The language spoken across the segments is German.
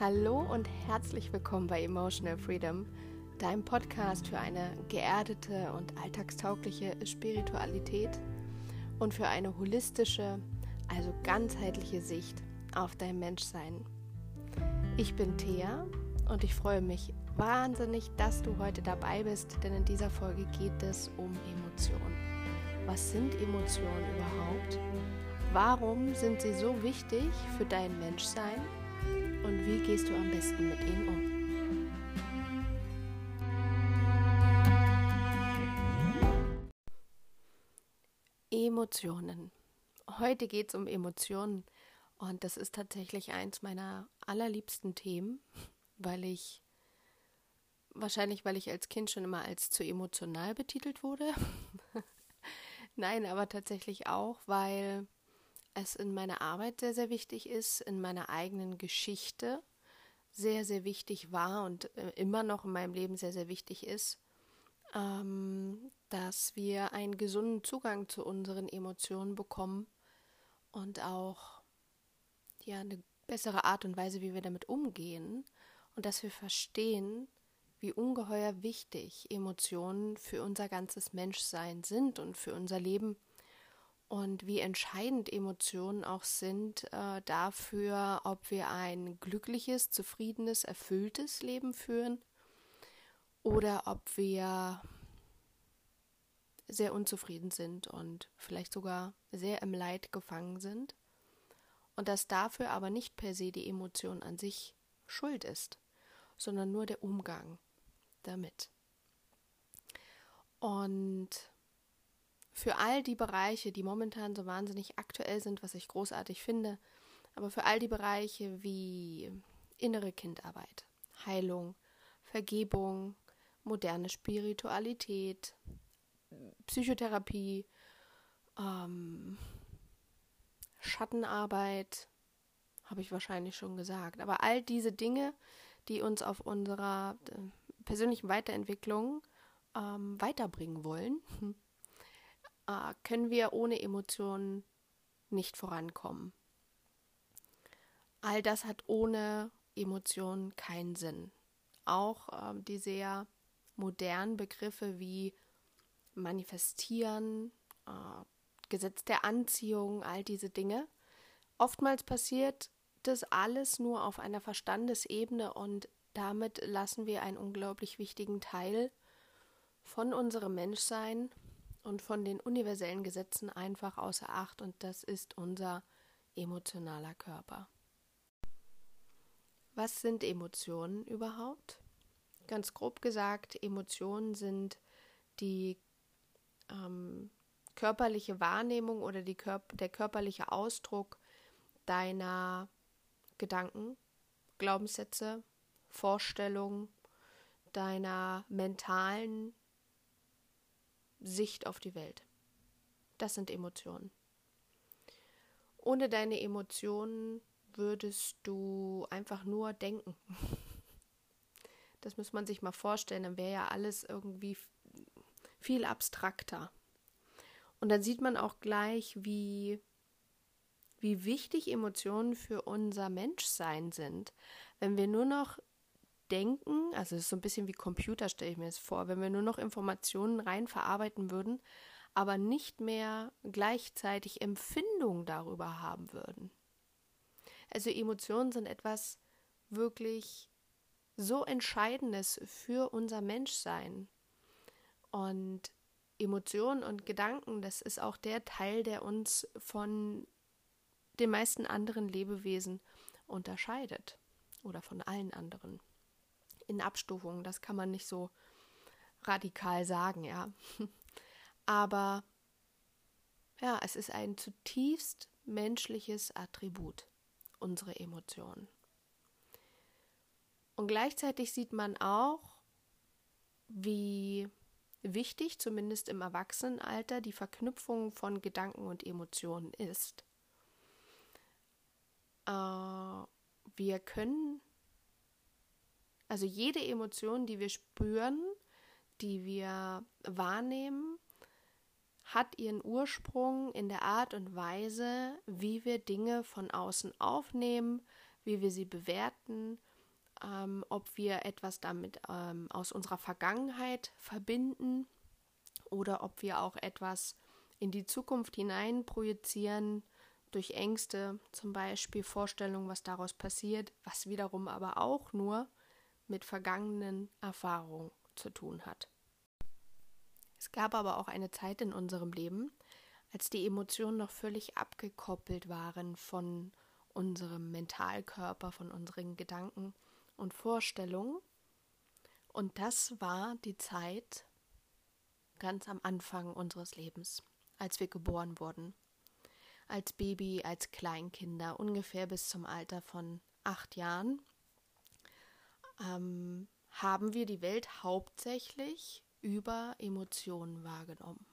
Hallo und herzlich willkommen bei Emotional Freedom, deinem Podcast für eine geerdete und alltagstaugliche Spiritualität und für eine holistische, also ganzheitliche Sicht auf dein Menschsein. Ich bin Thea und ich freue mich wahnsinnig, dass du heute dabei bist, denn in dieser Folge geht es um Emotionen. Was sind Emotionen überhaupt? Warum sind sie so wichtig für dein Menschsein? Und wie gehst du am besten mit ihnen um? Emotionen. Heute geht es um Emotionen und das ist tatsächlich eins meiner allerliebsten Themen, weil ich wahrscheinlich, weil ich als Kind schon immer als zu emotional betitelt wurde. Nein, aber tatsächlich auch, weil es in meiner Arbeit sehr, sehr wichtig ist, in meiner eigenen Geschichte sehr, sehr wichtig war und äh, immer noch in meinem Leben sehr, sehr wichtig ist, ähm, dass wir einen gesunden Zugang zu unseren Emotionen bekommen und auch ja eine bessere Art und Weise, wie wir damit umgehen und dass wir verstehen, wie ungeheuer wichtig Emotionen für unser ganzes Menschsein sind und für unser Leben und wie entscheidend Emotionen auch sind äh, dafür, ob wir ein glückliches, zufriedenes, erfülltes Leben führen oder ob wir sehr unzufrieden sind und vielleicht sogar sehr im Leid gefangen sind und dass dafür aber nicht per se die Emotion an sich schuld ist, sondern nur der Umgang damit. Und für all die Bereiche, die momentan so wahnsinnig aktuell sind, was ich großartig finde, aber für all die Bereiche wie innere Kindarbeit, Heilung, Vergebung, moderne Spiritualität, Psychotherapie, ähm, Schattenarbeit, habe ich wahrscheinlich schon gesagt. Aber all diese Dinge, die uns auf unserer äh, persönlichen Weiterentwicklung ähm, weiterbringen wollen, äh, können wir ohne Emotionen nicht vorankommen. All das hat ohne Emotionen keinen Sinn. Auch äh, die sehr modernen Begriffe wie manifestieren, äh, Gesetz der Anziehung, all diese Dinge. Oftmals passiert das alles nur auf einer Verstandesebene und damit lassen wir einen unglaublich wichtigen Teil von unserem Menschsein und von den universellen Gesetzen einfach außer Acht und das ist unser emotionaler Körper. Was sind Emotionen überhaupt? Ganz grob gesagt, Emotionen sind die ähm, körperliche Wahrnehmung oder Körp der körperliche Ausdruck deiner Gedanken, Glaubenssätze, Vorstellungen, deiner mentalen Sicht auf die Welt. Das sind Emotionen. Ohne deine Emotionen würdest du einfach nur denken. Das muss man sich mal vorstellen, dann wäre ja alles irgendwie viel abstrakter. Und dann sieht man auch gleich, wie, wie wichtig Emotionen für unser Menschsein sind. Wenn wir nur noch denken, also es ist so ein bisschen wie Computer, stelle ich mir das vor, wenn wir nur noch Informationen rein verarbeiten würden, aber nicht mehr gleichzeitig Empfindung darüber haben würden. Also Emotionen sind etwas wirklich so Entscheidendes für unser Menschsein. Und Emotionen und Gedanken, das ist auch der Teil, der uns von den meisten anderen Lebewesen unterscheidet oder von allen anderen in Abstufungen. Das kann man nicht so radikal sagen, ja. Aber ja, es ist ein zutiefst menschliches Attribut, unsere Emotionen. Und gleichzeitig sieht man auch, wie wichtig, zumindest im Erwachsenenalter, die Verknüpfung von Gedanken und Emotionen ist. Äh, wir können also jede Emotion, die wir spüren, die wir wahrnehmen, hat ihren Ursprung in der Art und Weise, wie wir Dinge von außen aufnehmen, wie wir sie bewerten ähm, ob wir etwas damit ähm, aus unserer Vergangenheit verbinden oder ob wir auch etwas in die Zukunft hinein projizieren, durch Ängste, zum Beispiel Vorstellungen, was daraus passiert, was wiederum aber auch nur mit vergangenen Erfahrungen zu tun hat. Es gab aber auch eine Zeit in unserem Leben, als die Emotionen noch völlig abgekoppelt waren von unserem Mentalkörper, von unseren Gedanken und Vorstellungen. Und das war die Zeit ganz am Anfang unseres Lebens, als wir geboren wurden. Als Baby, als Kleinkinder, ungefähr bis zum Alter von acht Jahren, ähm, haben wir die Welt hauptsächlich über Emotionen wahrgenommen.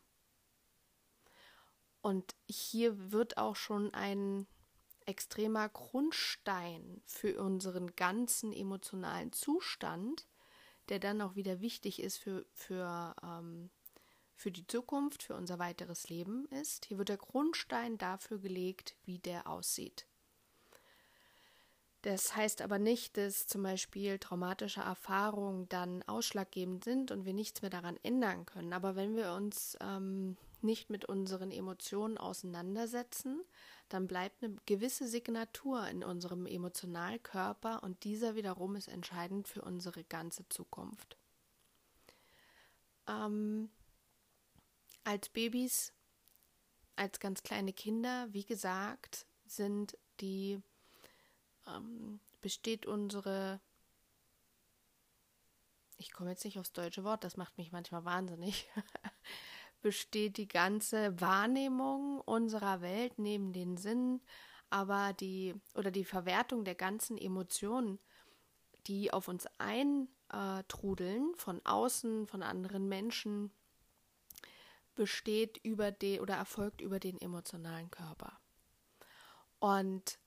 Und hier wird auch schon ein extremer Grundstein für unseren ganzen emotionalen Zustand, der dann auch wieder wichtig ist für, für, ähm, für die Zukunft, für unser weiteres Leben ist. Hier wird der Grundstein dafür gelegt, wie der aussieht. Das heißt aber nicht, dass zum Beispiel traumatische Erfahrungen dann ausschlaggebend sind und wir nichts mehr daran ändern können. Aber wenn wir uns ähm, nicht mit unseren Emotionen auseinandersetzen, dann bleibt eine gewisse Signatur in unserem Emotionalkörper und dieser wiederum ist entscheidend für unsere ganze Zukunft. Ähm, als Babys, als ganz kleine Kinder, wie gesagt, sind die ähm, besteht unsere ich komme jetzt nicht aufs deutsche Wort, das macht mich manchmal wahnsinnig. besteht die ganze Wahrnehmung unserer Welt neben den Sinnen, aber die oder die Verwertung der ganzen Emotionen, die auf uns eintrudeln von außen, von anderen Menschen, besteht über den oder erfolgt über den emotionalen Körper. Und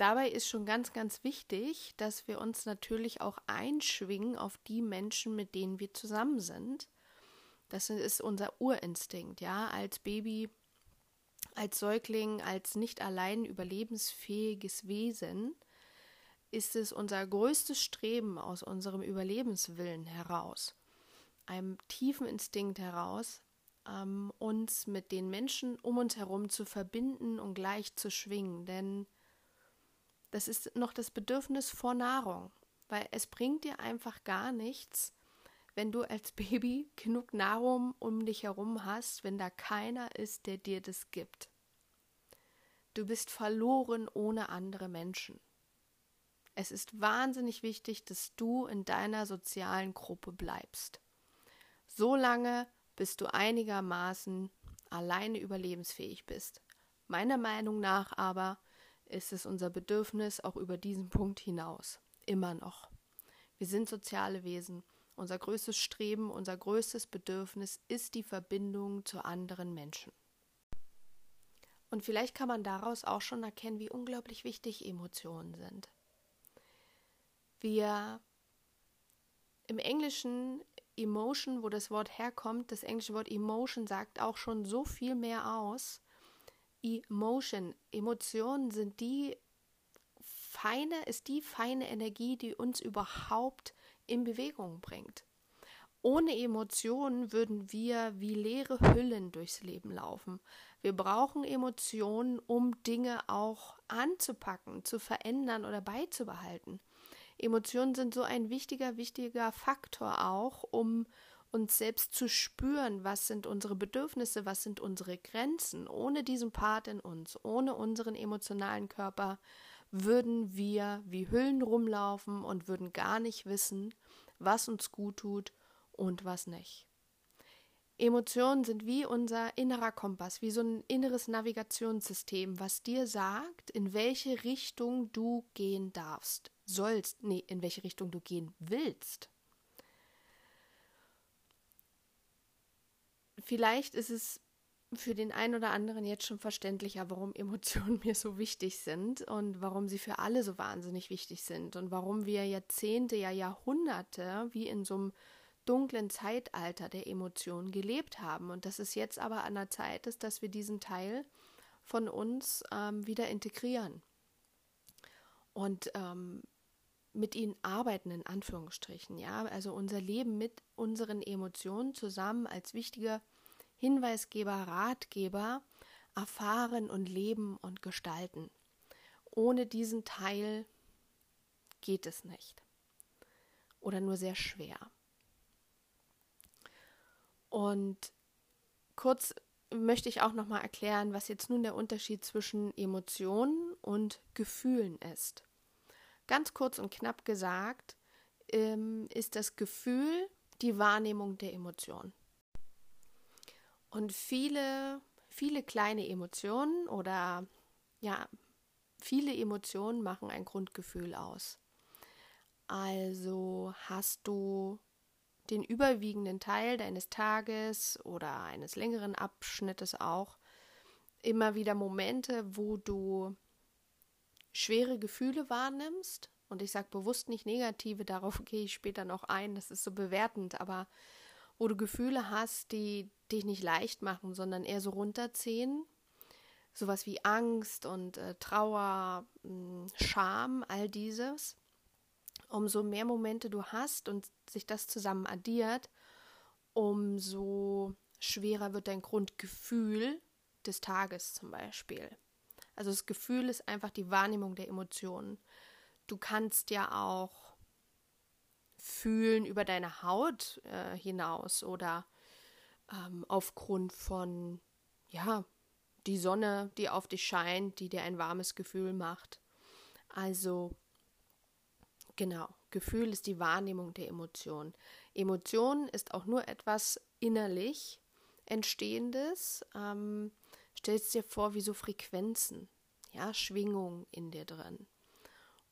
dabei ist schon ganz, ganz wichtig, dass wir uns natürlich auch einschwingen auf die Menschen, mit denen wir zusammen sind. Das ist unser Urinstinkt, ja, als Baby, als Säugling, als nicht allein überlebensfähiges Wesen ist es unser größtes Streben aus unserem Überlebenswillen heraus, einem tiefen Instinkt heraus, ähm, uns mit den Menschen um uns herum zu verbinden und gleich zu schwingen, denn das ist noch das Bedürfnis vor Nahrung, weil es bringt dir einfach gar nichts, wenn du als Baby genug Nahrung um dich herum hast, wenn da keiner ist, der dir das gibt. Du bist verloren ohne andere Menschen. Es ist wahnsinnig wichtig, dass du in deiner sozialen Gruppe bleibst. So lange, bis du einigermaßen alleine überlebensfähig bist. Meiner Meinung nach aber ist es unser Bedürfnis auch über diesen Punkt hinaus. Immer noch. Wir sind soziale Wesen unser größtes Streben, unser größtes Bedürfnis ist die Verbindung zu anderen Menschen. Und vielleicht kann man daraus auch schon erkennen, wie unglaublich wichtig Emotionen sind. Wir im Englischen Emotion, wo das Wort herkommt, das englische Wort Emotion sagt auch schon so viel mehr aus. Emotion, Emotionen sind die feine, ist die feine Energie, die uns überhaupt in Bewegung bringt. Ohne Emotionen würden wir wie leere Hüllen durchs Leben laufen. Wir brauchen Emotionen, um Dinge auch anzupacken, zu verändern oder beizubehalten. Emotionen sind so ein wichtiger, wichtiger Faktor auch, um uns selbst zu spüren, was sind unsere Bedürfnisse, was sind unsere Grenzen. Ohne diesen Part in uns, ohne unseren emotionalen Körper würden wir wie Hüllen rumlaufen und würden gar nicht wissen, was uns gut tut und was nicht. Emotionen sind wie unser innerer Kompass, wie so ein inneres Navigationssystem, was dir sagt, in welche Richtung du gehen darfst, sollst, nee, in welche Richtung du gehen willst. Vielleicht ist es für den einen oder anderen jetzt schon verständlicher, warum Emotionen mir so wichtig sind und warum sie für alle so wahnsinnig wichtig sind und warum wir Jahrzehnte, ja Jahrhunderte wie in so einem dunklen Zeitalter der Emotionen gelebt haben und dass es jetzt aber an der Zeit ist, dass wir diesen Teil von uns ähm, wieder integrieren. und ähm, mit ihnen arbeiten, in Anführungsstrichen. Ja, also unser Leben mit unseren Emotionen zusammen als wichtiger Hinweisgeber, Ratgeber erfahren und leben und gestalten. Ohne diesen Teil geht es nicht. Oder nur sehr schwer. Und kurz möchte ich auch nochmal erklären, was jetzt nun der Unterschied zwischen Emotionen und Gefühlen ist. Ganz kurz und knapp gesagt, ähm, ist das Gefühl die Wahrnehmung der Emotion. Und viele, viele kleine Emotionen oder ja, viele Emotionen machen ein Grundgefühl aus. Also hast du den überwiegenden Teil deines Tages oder eines längeren Abschnittes auch immer wieder Momente, wo du schwere Gefühle wahrnimmst. Und ich sage bewusst nicht negative, darauf gehe ich später noch ein, das ist so bewertend, aber wo du Gefühle hast, die dich nicht leicht machen, sondern eher so runterziehen. Sowas wie Angst und äh, Trauer, hm, Scham, all dieses umso mehr Momente du hast und sich das zusammen addiert, umso schwerer wird dein Grundgefühl des Tages zum Beispiel. Also das Gefühl ist einfach die Wahrnehmung der Emotionen. Du kannst ja auch fühlen über deine Haut äh, hinaus oder ähm, aufgrund von, ja, die Sonne, die auf dich scheint, die dir ein warmes Gefühl macht. Also Genau, Gefühl ist die Wahrnehmung der Emotion. Emotion ist auch nur etwas innerlich Entstehendes. Ähm, stellst dir vor, wie so Frequenzen, ja, Schwingungen in dir drin.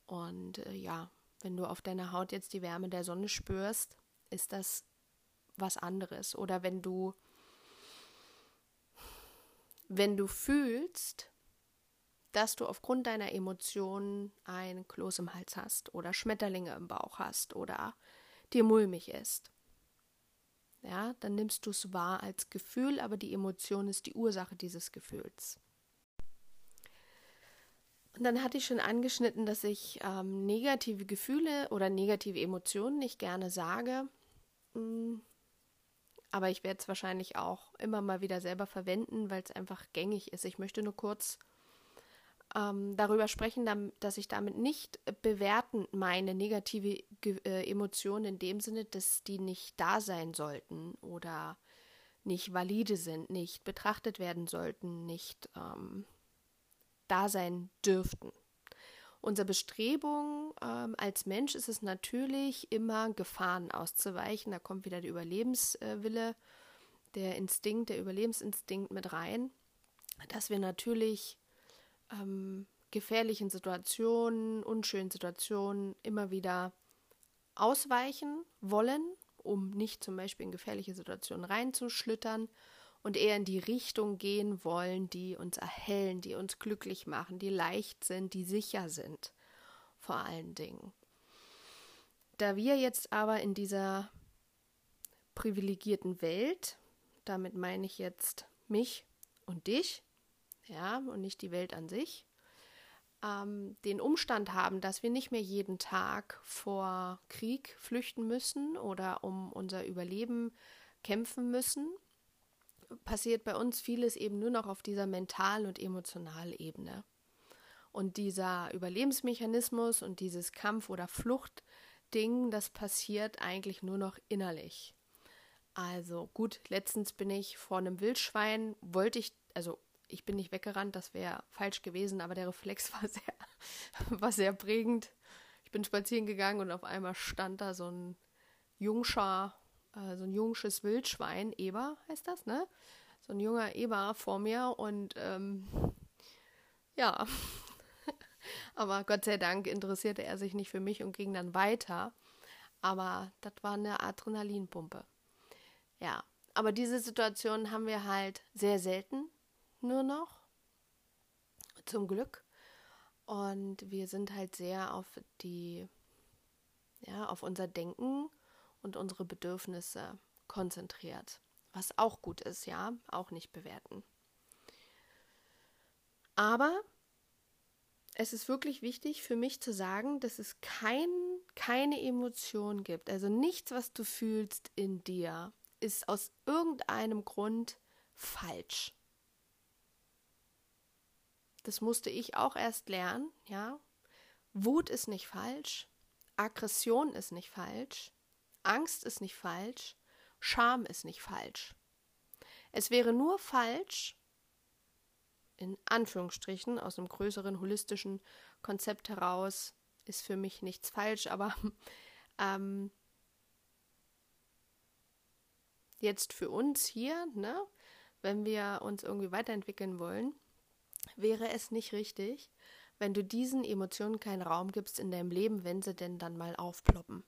Und äh, ja, wenn du auf deiner Haut jetzt die Wärme der Sonne spürst, ist das was anderes. Oder wenn du, wenn du fühlst, dass du aufgrund deiner Emotionen ein Kloß im Hals hast oder Schmetterlinge im Bauch hast oder dir mulmig ist. Ja, dann nimmst du es wahr als Gefühl, aber die Emotion ist die Ursache dieses Gefühls. Dann hatte ich schon angeschnitten, dass ich ähm, negative Gefühle oder negative Emotionen nicht gerne sage. Hm, aber ich werde es wahrscheinlich auch immer mal wieder selber verwenden, weil es einfach gängig ist. Ich möchte nur kurz ähm, darüber sprechen, dass ich damit nicht bewerten meine, negative äh, Emotionen in dem Sinne, dass die nicht da sein sollten oder nicht valide sind, nicht betrachtet werden sollten, nicht ähm, da sein dürften. Unsere Bestrebung ähm, als Mensch ist es natürlich, immer Gefahren auszuweichen. Da kommt wieder der Überlebenswille, der Instinkt, der Überlebensinstinkt mit rein, dass wir natürlich ähm, gefährlichen Situationen, unschönen Situationen immer wieder ausweichen wollen, um nicht zum Beispiel in gefährliche Situationen reinzuschlittern und eher in die Richtung gehen wollen, die uns erhellen, die uns glücklich machen, die leicht sind, die sicher sind, vor allen Dingen. Da wir jetzt aber in dieser privilegierten Welt, damit meine ich jetzt mich und dich, ja, und nicht die Welt an sich, ähm, den Umstand haben, dass wir nicht mehr jeden Tag vor Krieg flüchten müssen oder um unser Überleben kämpfen müssen, passiert bei uns vieles eben nur noch auf dieser mental- und emotionalen Ebene. Und dieser Überlebensmechanismus und dieses Kampf- oder Fluchtding, das passiert eigentlich nur noch innerlich. Also gut, letztens bin ich vor einem Wildschwein, wollte ich, also ich bin nicht weggerannt, das wäre falsch gewesen, aber der Reflex war sehr, war sehr prägend. Ich bin spazieren gegangen und auf einmal stand da so ein Jungscher, äh, so ein jungsches Wildschwein, Eber heißt das, ne? So ein junger Eber vor mir und ähm, ja, aber Gott sei Dank interessierte er sich nicht für mich und ging dann weiter. Aber das war eine Adrenalinpumpe. Ja, aber diese Situation haben wir halt sehr selten nur noch. Zum Glück. Und wir sind halt sehr auf die, ja, auf unser Denken und unsere Bedürfnisse konzentriert. Was auch gut ist, ja, auch nicht bewerten. Aber es ist wirklich wichtig für mich zu sagen, dass es kein, keine Emotion gibt. Also nichts, was du fühlst in dir, ist aus irgendeinem Grund falsch. Das musste ich auch erst lernen, ja. Wut ist nicht falsch, Aggression ist nicht falsch, Angst ist nicht falsch, Scham ist nicht falsch. Es wäre nur falsch, in Anführungsstrichen, aus einem größeren holistischen Konzept heraus, ist für mich nichts falsch, aber ähm, jetzt für uns hier, ne, wenn wir uns irgendwie weiterentwickeln wollen, wäre es nicht richtig, wenn du diesen Emotionen keinen Raum gibst in deinem Leben, wenn sie denn dann mal aufploppen.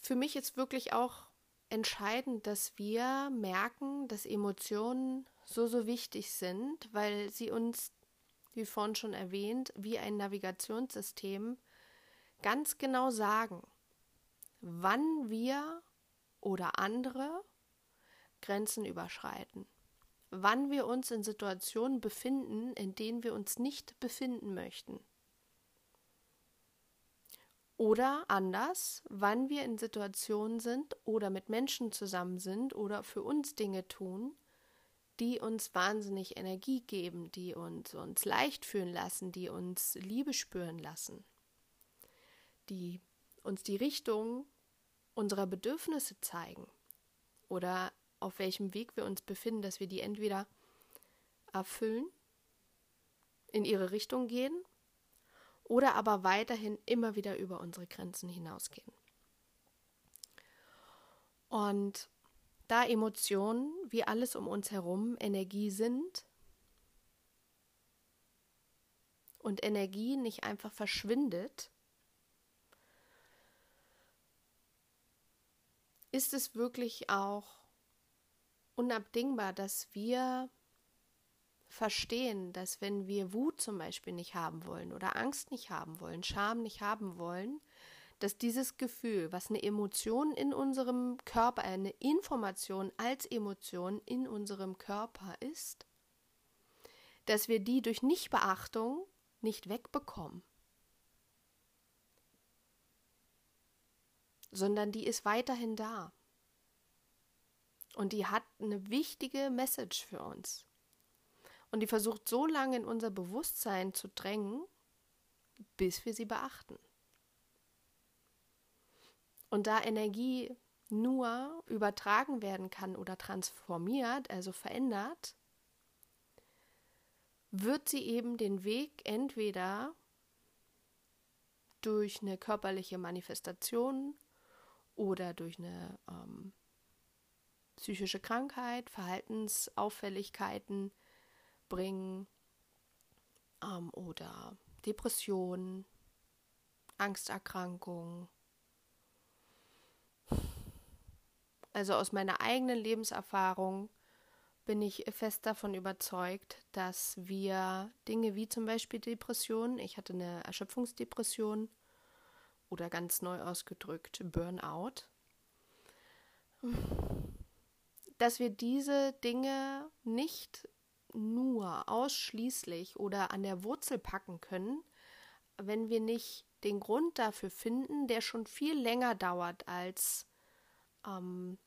Für mich ist wirklich auch entscheidend, dass wir merken, dass Emotionen so, so wichtig sind, weil sie uns, wie vorhin schon erwähnt, wie ein Navigationssystem ganz genau sagen, wann wir oder andere Grenzen überschreiten, wann wir uns in Situationen befinden, in denen wir uns nicht befinden möchten. Oder anders, wann wir in Situationen sind oder mit Menschen zusammen sind oder für uns Dinge tun, die uns wahnsinnig Energie geben, die uns, uns leicht fühlen lassen, die uns Liebe spüren lassen, die uns die Richtung unserer Bedürfnisse zeigen oder auf welchem Weg wir uns befinden, dass wir die entweder erfüllen, in ihre Richtung gehen oder aber weiterhin immer wieder über unsere Grenzen hinausgehen. Und da Emotionen wie alles um uns herum Energie sind und Energie nicht einfach verschwindet, ist es wirklich auch unabdingbar, dass wir verstehen, dass wenn wir Wut zum Beispiel nicht haben wollen oder Angst nicht haben wollen, Scham nicht haben wollen, dass dieses Gefühl, was eine Emotion in unserem Körper, eine Information als Emotion in unserem Körper ist, dass wir die durch Nichtbeachtung nicht wegbekommen, sondern die ist weiterhin da. Und die hat eine wichtige Message für uns. Und die versucht so lange in unser Bewusstsein zu drängen, bis wir sie beachten. Und da Energie nur übertragen werden kann oder transformiert, also verändert, wird sie eben den Weg entweder durch eine körperliche Manifestation oder durch eine ähm, psychische Krankheit, Verhaltensauffälligkeiten bringen ähm, oder Depressionen, Angsterkrankungen. Also aus meiner eigenen Lebenserfahrung bin ich fest davon überzeugt, dass wir Dinge wie zum Beispiel Depressionen, ich hatte eine Erschöpfungsdepression oder ganz neu ausgedrückt Burnout, dass wir diese Dinge nicht nur ausschließlich oder an der Wurzel packen können, wenn wir nicht den Grund dafür finden, der schon viel länger dauert als, ähm,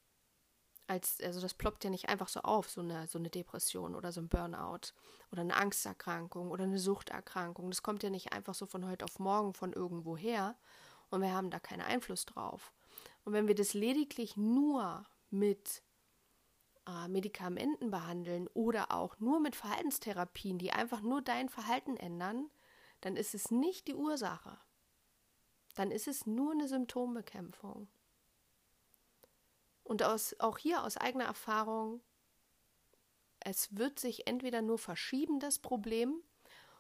als, also das ploppt ja nicht einfach so auf, so eine, so eine Depression oder so ein Burnout oder eine Angsterkrankung oder eine Suchterkrankung. Das kommt ja nicht einfach so von heute auf morgen von irgendwo her und wir haben da keinen Einfluss drauf. Und wenn wir das lediglich nur mit äh, Medikamenten behandeln oder auch nur mit Verhaltenstherapien, die einfach nur dein Verhalten ändern, dann ist es nicht die Ursache. Dann ist es nur eine Symptombekämpfung. Und aus, auch hier aus eigener Erfahrung, es wird sich entweder nur verschieben, das Problem,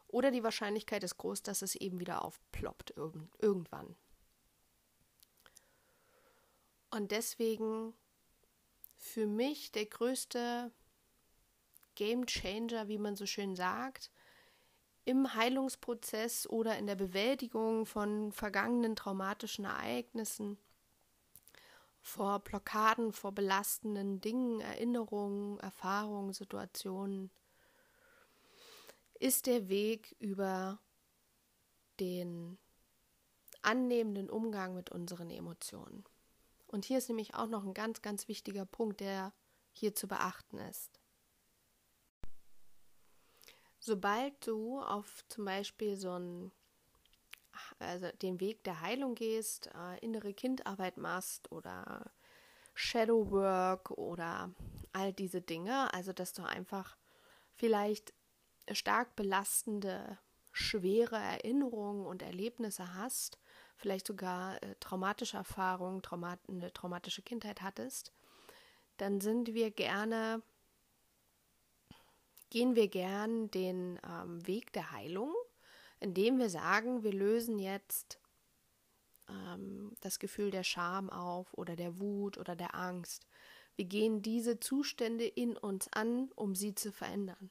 oder die Wahrscheinlichkeit ist groß, dass es eben wieder aufploppt irgendwann. Und deswegen für mich der größte Game Changer, wie man so schön sagt, im Heilungsprozess oder in der Bewältigung von vergangenen traumatischen Ereignissen, vor Blockaden, vor belastenden Dingen, Erinnerungen, Erfahrungen, Situationen, ist der Weg über den annehmenden Umgang mit unseren Emotionen. Und hier ist nämlich auch noch ein ganz, ganz wichtiger Punkt, der hier zu beachten ist. Sobald du auf zum Beispiel so einen, also den Weg der Heilung gehst, äh, innere Kindarbeit machst oder Shadow Work oder all diese Dinge, also dass du einfach vielleicht stark belastende, schwere Erinnerungen und Erlebnisse hast, vielleicht sogar äh, traumatische Erfahrungen, traumat eine traumatische Kindheit hattest, dann sind wir gerne, gehen wir gern den ähm, Weg der Heilung, indem wir sagen, wir lösen jetzt ähm, das Gefühl der Scham auf oder der Wut oder der Angst. Wir gehen diese Zustände in uns an, um sie zu verändern.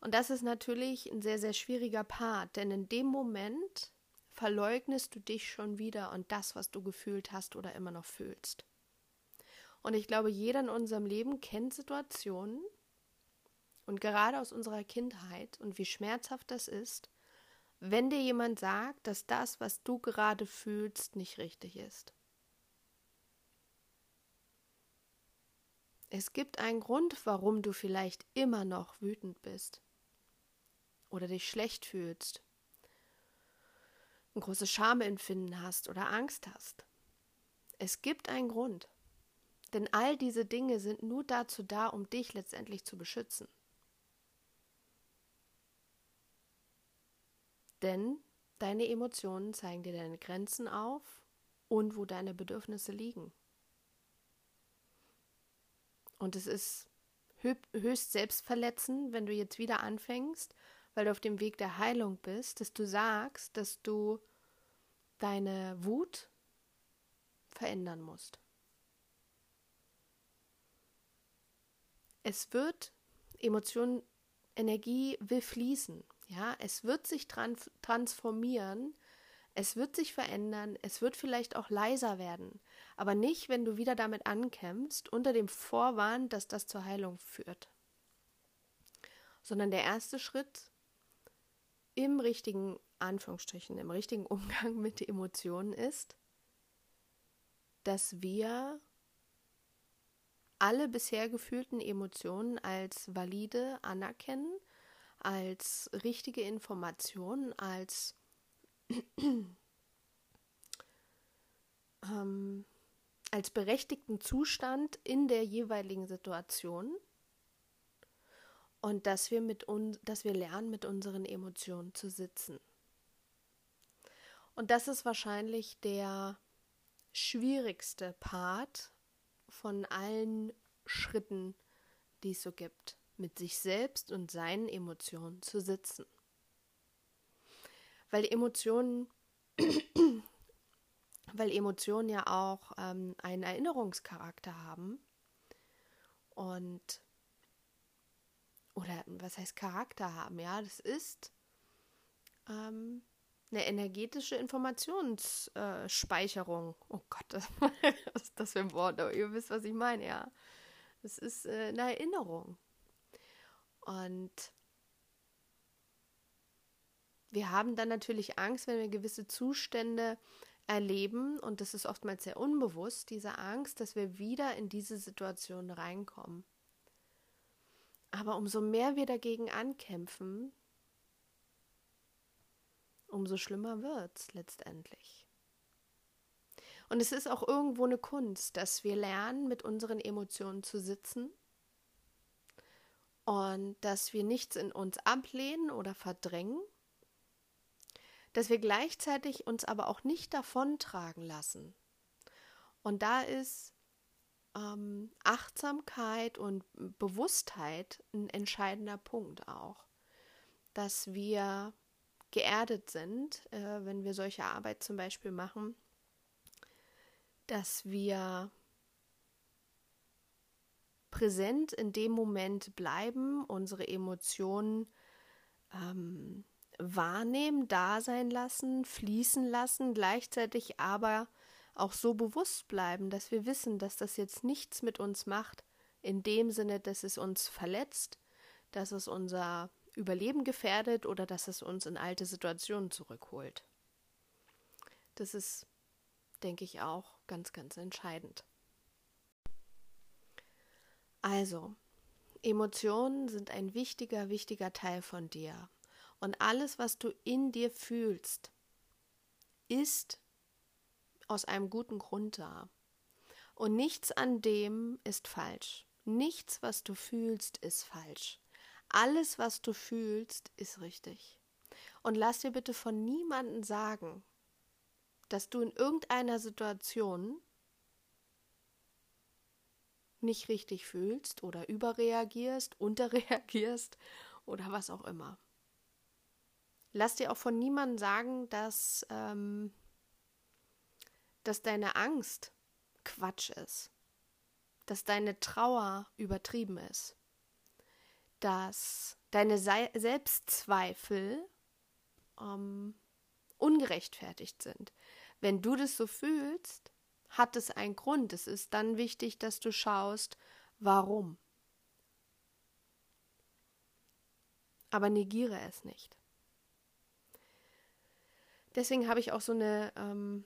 Und das ist natürlich ein sehr, sehr schwieriger Part, denn in dem Moment verleugnest du dich schon wieder und das, was du gefühlt hast oder immer noch fühlst. Und ich glaube, jeder in unserem Leben kennt Situationen und gerade aus unserer Kindheit und wie schmerzhaft das ist, wenn dir jemand sagt, dass das, was du gerade fühlst, nicht richtig ist. Es gibt einen Grund, warum du vielleicht immer noch wütend bist oder dich schlecht fühlst, ein großes Schamempfinden hast oder Angst hast. Es gibt einen Grund. Denn all diese Dinge sind nur dazu da, um dich letztendlich zu beschützen. Denn deine Emotionen zeigen dir deine Grenzen auf und wo deine Bedürfnisse liegen. Und es ist höchst selbstverletzend, wenn du jetzt wieder anfängst, weil du auf dem Weg der Heilung bist, dass du sagst, dass du deine Wut verändern musst. Es wird Emotion, Energie will fließen. Ja, es wird sich trans transformieren, es wird sich verändern, es wird vielleicht auch leiser werden, aber nicht, wenn du wieder damit ankämpfst, unter dem Vorwand, dass das zur Heilung führt. Sondern der erste Schritt im richtigen Anführungsstrichen, im richtigen Umgang mit Emotionen ist, dass wir alle bisher gefühlten Emotionen als valide anerkennen, als richtige Information, als ähm, als berechtigten Zustand in der jeweiligen Situation und dass wir mit uns, dass wir lernen, mit unseren Emotionen zu sitzen. Und das ist wahrscheinlich der schwierigste Part von allen Schritten, die es so gibt, mit sich selbst und seinen Emotionen zu sitzen. Weil Emotionen, weil Emotionen ja auch ähm, einen Erinnerungscharakter haben und oder was heißt Charakter haben, ja, das ist ähm, eine energetische Informationsspeicherung. oh Gott, das, was ist das für ein Wort? Aber ihr wisst, was ich meine, ja. Es ist äh, eine Erinnerung. Und wir haben dann natürlich Angst, wenn wir gewisse Zustände erleben, und das ist oftmals sehr unbewusst, diese Angst, dass wir wieder in diese Situation reinkommen. Aber umso mehr wir dagegen ankämpfen, umso schlimmer wird es letztendlich. Und es ist auch irgendwo eine Kunst, dass wir lernen, mit unseren Emotionen zu sitzen und dass wir nichts in uns ablehnen oder verdrängen, dass wir gleichzeitig uns aber auch nicht davontragen lassen. Und da ist ähm, Achtsamkeit und Bewusstheit ein entscheidender Punkt auch, dass wir geerdet sind, äh, wenn wir solche Arbeit zum Beispiel machen, dass wir präsent in dem Moment bleiben, unsere Emotionen ähm, wahrnehmen, da sein lassen, fließen lassen, gleichzeitig aber auch so bewusst bleiben, dass wir wissen, dass das jetzt nichts mit uns macht, in dem Sinne, dass es uns verletzt, dass es unser Überleben gefährdet oder dass es uns in alte Situationen zurückholt. Das ist, denke ich, auch ganz, ganz entscheidend. Also, Emotionen sind ein wichtiger, wichtiger Teil von dir. Und alles, was du in dir fühlst, ist aus einem guten Grund da. Und nichts an dem ist falsch. Nichts, was du fühlst, ist falsch. Alles, was du fühlst, ist richtig. Und lass dir bitte von niemandem sagen, dass du in irgendeiner Situation nicht richtig fühlst oder überreagierst, unterreagierst oder was auch immer. Lass dir auch von niemandem sagen, dass, ähm, dass deine Angst Quatsch ist, dass deine Trauer übertrieben ist, dass deine Se Selbstzweifel ähm, ungerechtfertigt sind. Wenn du das so fühlst, hat es einen Grund. Es ist dann wichtig, dass du schaust, warum. Aber negiere es nicht. Deswegen habe ich auch so eine, ähm,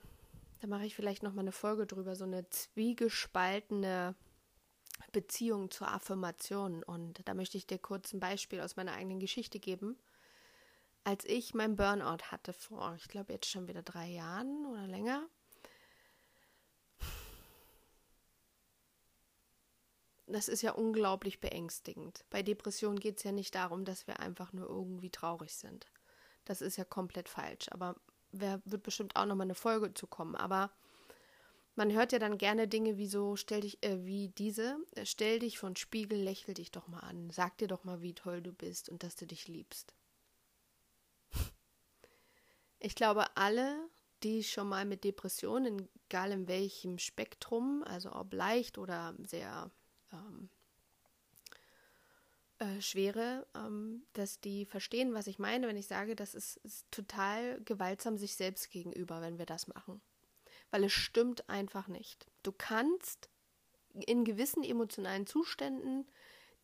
da mache ich vielleicht noch mal eine Folge drüber, so eine zwiegespaltene Beziehung zur Affirmation. Und da möchte ich dir kurz ein Beispiel aus meiner eigenen Geschichte geben. Als ich mein Burnout hatte vor, ich glaube jetzt schon wieder drei Jahren oder länger, das ist ja unglaublich beängstigend. Bei Depressionen geht es ja nicht darum, dass wir einfach nur irgendwie traurig sind. Das ist ja komplett falsch. Aber wird bestimmt auch nochmal eine Folge zu kommen. Aber man hört ja dann gerne Dinge wie so, stell dich, äh, wie diese, äh, stell dich von Spiegel, lächel dich doch mal an, sag dir doch mal, wie toll du bist und dass du dich liebst. Ich glaube, alle, die schon mal mit Depressionen, egal in welchem Spektrum, also ob leicht oder sehr ähm, äh, Schwere, ähm, dass die verstehen, was ich meine, wenn ich sage, das ist, ist total gewaltsam sich selbst gegenüber, wenn wir das machen. Weil es stimmt einfach nicht. Du kannst in gewissen emotionalen Zuständen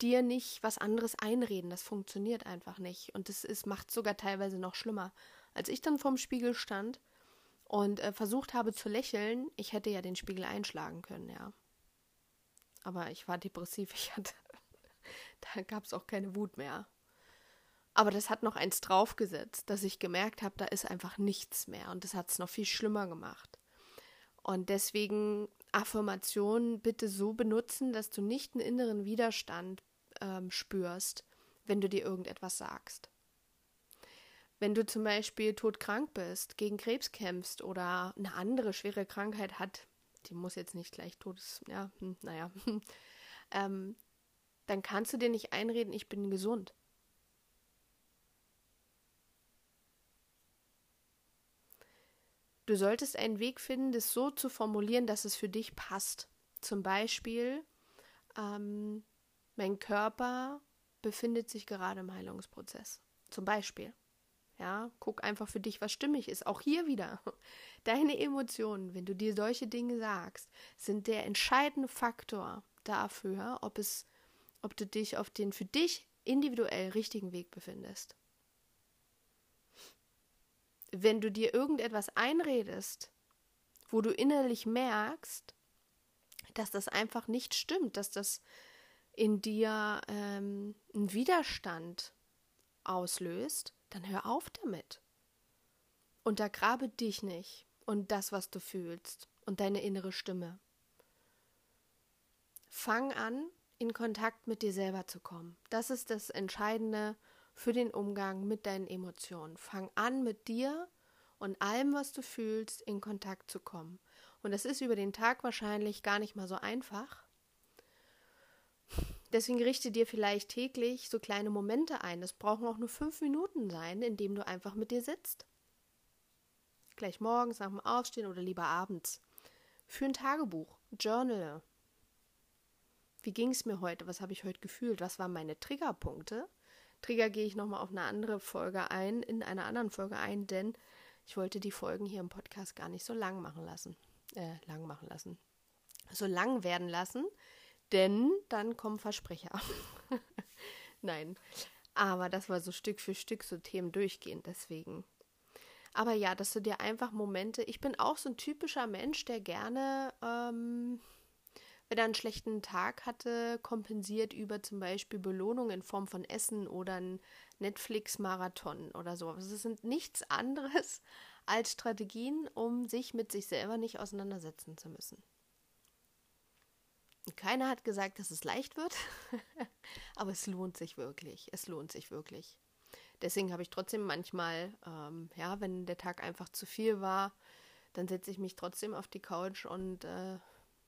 dir nicht was anderes einreden. Das funktioniert einfach nicht. Und das macht es sogar teilweise noch schlimmer. Als ich dann vorm Spiegel stand und äh, versucht habe zu lächeln, ich hätte ja den Spiegel einschlagen können, ja aber ich war depressiv, ich hatte, gab es auch keine Wut mehr. Aber das hat noch eins draufgesetzt, dass ich gemerkt habe, da ist einfach nichts mehr und das hat es noch viel schlimmer gemacht. Und deswegen Affirmationen bitte so benutzen, dass du nicht einen inneren Widerstand ähm, spürst, wenn du dir irgendetwas sagst. Wenn du zum Beispiel todkrank bist, gegen Krebs kämpfst oder eine andere schwere Krankheit hat, die muss jetzt nicht gleich todes, ja, hm, naja, ähm, dann kannst du dir nicht einreden, ich bin gesund. Du solltest einen Weg finden, das so zu formulieren, dass es für dich passt. Zum Beispiel, ähm, mein Körper befindet sich gerade im Heilungsprozess. Zum Beispiel. Ja, guck einfach für dich, was stimmig ist. Auch hier wieder. Deine Emotionen, wenn du dir solche Dinge sagst, sind der entscheidende Faktor dafür, ob es, ob du dich auf den für dich individuell richtigen Weg befindest. Wenn du dir irgendetwas einredest, wo du innerlich merkst, dass das einfach nicht stimmt, dass das in dir ähm, einen Widerstand auslöst, dann hör auf damit. Untergrabe dich nicht und das, was du fühlst und deine innere Stimme. Fang an, in Kontakt mit dir selber zu kommen. Das ist das Entscheidende für den Umgang mit deinen Emotionen. Fang an, mit dir und allem, was du fühlst, in Kontakt zu kommen. Und das ist über den Tag wahrscheinlich gar nicht mal so einfach. Deswegen richte dir vielleicht täglich so kleine Momente ein. Das brauchen auch nur fünf Minuten sein, in dem du einfach mit dir sitzt. Gleich morgens nach dem Aufstehen oder lieber abends. Für ein Tagebuch, Journal. Wie ging es mir heute? Was habe ich heute gefühlt? Was waren meine Triggerpunkte? Trigger gehe ich nochmal auf eine andere Folge ein, in einer anderen Folge ein, denn ich wollte die Folgen hier im Podcast gar nicht so lang machen lassen. Äh, lang machen lassen. So lang werden lassen, denn dann kommen Versprecher. Nein. Aber das war so Stück für Stück so Themen durchgehend, deswegen. Aber ja, dass du dir einfach Momente, ich bin auch so ein typischer Mensch, der gerne, ähm, wenn er einen schlechten Tag hatte, kompensiert über zum Beispiel Belohnung in Form von Essen oder ein Netflix-Marathon oder so. Also es sind nichts anderes als Strategien, um sich mit sich selber nicht auseinandersetzen zu müssen. Keiner hat gesagt, dass es leicht wird, aber es lohnt sich wirklich. Es lohnt sich wirklich. Deswegen habe ich trotzdem manchmal, ähm, ja, wenn der Tag einfach zu viel war, dann setze ich mich trotzdem auf die Couch und äh,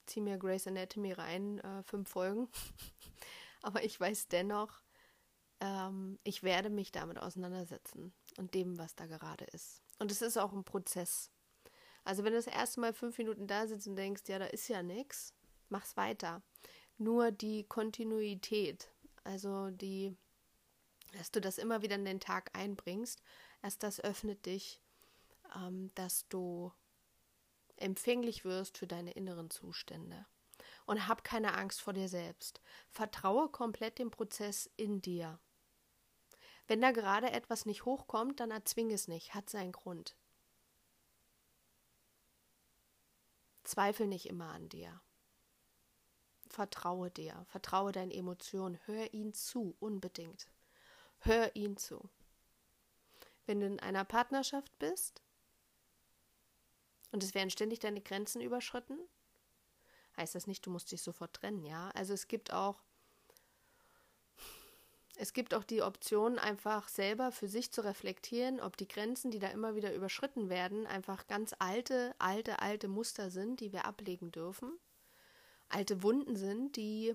ziehe mir Grey's Anatomy rein, äh, fünf Folgen. aber ich weiß dennoch, ähm, ich werde mich damit auseinandersetzen und dem, was da gerade ist. Und es ist auch ein Prozess. Also wenn du das erste Mal fünf Minuten da sitzt und denkst, ja, da ist ja nichts, mach's weiter. Nur die Kontinuität, also die, dass du das immer wieder in den Tag einbringst, erst das öffnet dich, ähm, dass du empfänglich wirst für deine inneren Zustände. Und hab keine Angst vor dir selbst. Vertraue komplett dem Prozess in dir. Wenn da gerade etwas nicht hochkommt, dann erzwing es nicht, hat seinen Grund. Zweifel nicht immer an dir. Vertraue dir, vertraue deinen Emotionen, hör ihn zu, unbedingt. Hör ihn zu. Wenn du in einer Partnerschaft bist und es werden ständig deine Grenzen überschritten, heißt das nicht, du musst dich sofort trennen, ja? Also es gibt auch es gibt auch die Option, einfach selber für sich zu reflektieren, ob die Grenzen, die da immer wieder überschritten werden, einfach ganz alte, alte, alte Muster sind, die wir ablegen dürfen alte Wunden sind, die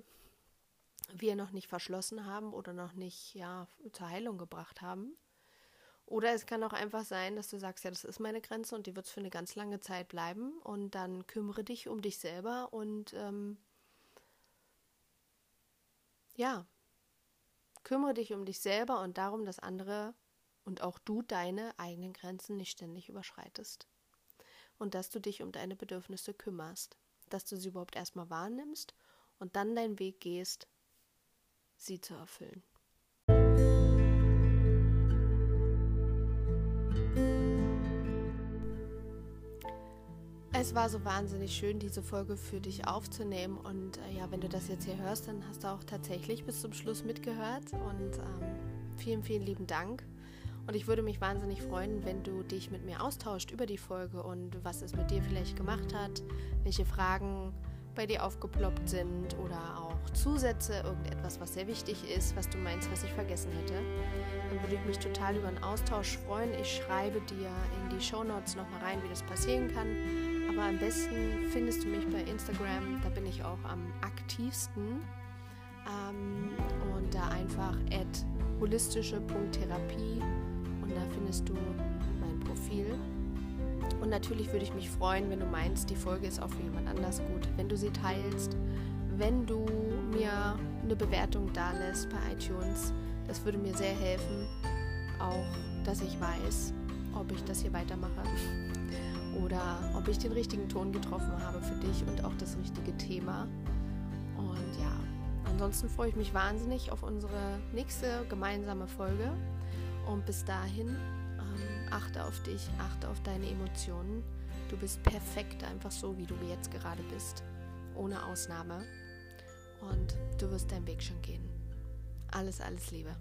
wir noch nicht verschlossen haben oder noch nicht ja, zur Heilung gebracht haben. Oder es kann auch einfach sein, dass du sagst, ja, das ist meine Grenze und die wird es für eine ganz lange Zeit bleiben. Und dann kümmere dich um dich selber und ähm, ja, kümmere dich um dich selber und darum, dass andere und auch du deine eigenen Grenzen nicht ständig überschreitest. Und dass du dich um deine Bedürfnisse kümmerst dass du sie überhaupt erstmal wahrnimmst und dann deinen Weg gehst, sie zu erfüllen. Es war so wahnsinnig schön, diese Folge für dich aufzunehmen. Und äh, ja, wenn du das jetzt hier hörst, dann hast du auch tatsächlich bis zum Schluss mitgehört. Und ähm, vielen, vielen lieben Dank. Und ich würde mich wahnsinnig freuen, wenn du dich mit mir austauscht über die Folge und was es mit dir vielleicht gemacht hat, welche Fragen bei dir aufgeploppt sind oder auch Zusätze, irgendetwas, was sehr wichtig ist, was du meinst, was ich vergessen hätte. Dann würde ich mich total über einen Austausch freuen. Ich schreibe dir in die Show Notes nochmal rein, wie das passieren kann. Aber am besten findest du mich bei Instagram, da bin ich auch am aktivsten. Ähm, und da einfach at holistische.therapie und da findest du mein Profil. Und natürlich würde ich mich freuen, wenn du meinst, die Folge ist auch für jemand anders gut, wenn du sie teilst, wenn du mir eine Bewertung da lässt bei iTunes. Das würde mir sehr helfen, auch dass ich weiß, ob ich das hier weitermache oder ob ich den richtigen Ton getroffen habe für dich und auch das richtige Thema. Und ja, ansonsten freue ich mich wahnsinnig auf unsere nächste gemeinsame Folge. Und bis dahin, ähm, achte auf dich, achte auf deine Emotionen. Du bist perfekt, einfach so, wie du jetzt gerade bist. Ohne Ausnahme. Und du wirst deinen Weg schon gehen. Alles, alles Liebe.